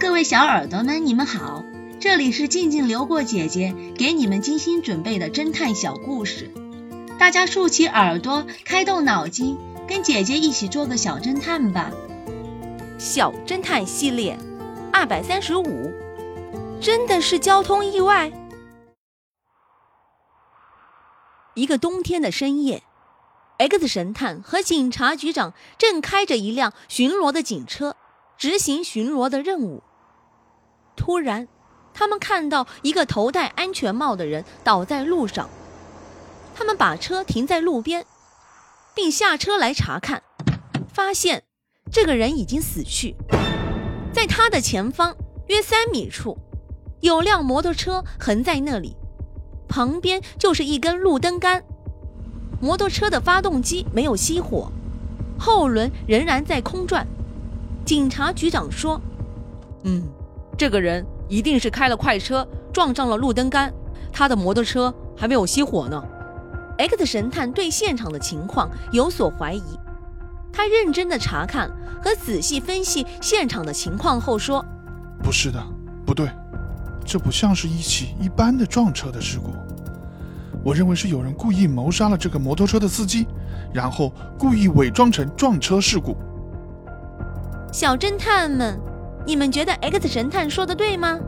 各位小耳朵们，你们好，这里是静静流过姐姐给你们精心准备的侦探小故事，大家竖起耳朵，开动脑筋，跟姐姐一起做个小侦探吧。小侦探系列二百三十五，真的是交通意外。一个冬天的深夜，X 神探和警察局长正开着一辆巡逻的警车。执行巡逻的任务。突然，他们看到一个头戴安全帽的人倒在路上。他们把车停在路边，并下车来查看，发现这个人已经死去。在他的前方约三米处，有辆摩托车横在那里，旁边就是一根路灯杆。摩托车的发动机没有熄火，后轮仍然在空转。警察局长说：“嗯，这个人一定是开了快车撞上了路灯杆，他的摩托车还没有熄火呢。”X 神探对现场的情况有所怀疑，他认真的查看和仔细分析现场的情况后说：“不是的，不对，这不像是一起一般的撞车的事故。我认为是有人故意谋杀了这个摩托车的司机，然后故意伪装成撞车事故。”小侦探们，你们觉得 X 神探说的对吗？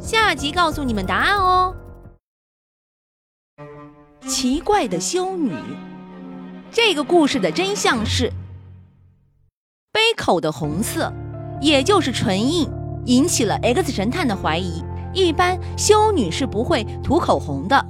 下集告诉你们答案哦。奇怪的修女，这个故事的真相是杯口的红色，也就是唇印，引起了 X 神探的怀疑。一般修女是不会涂口红的。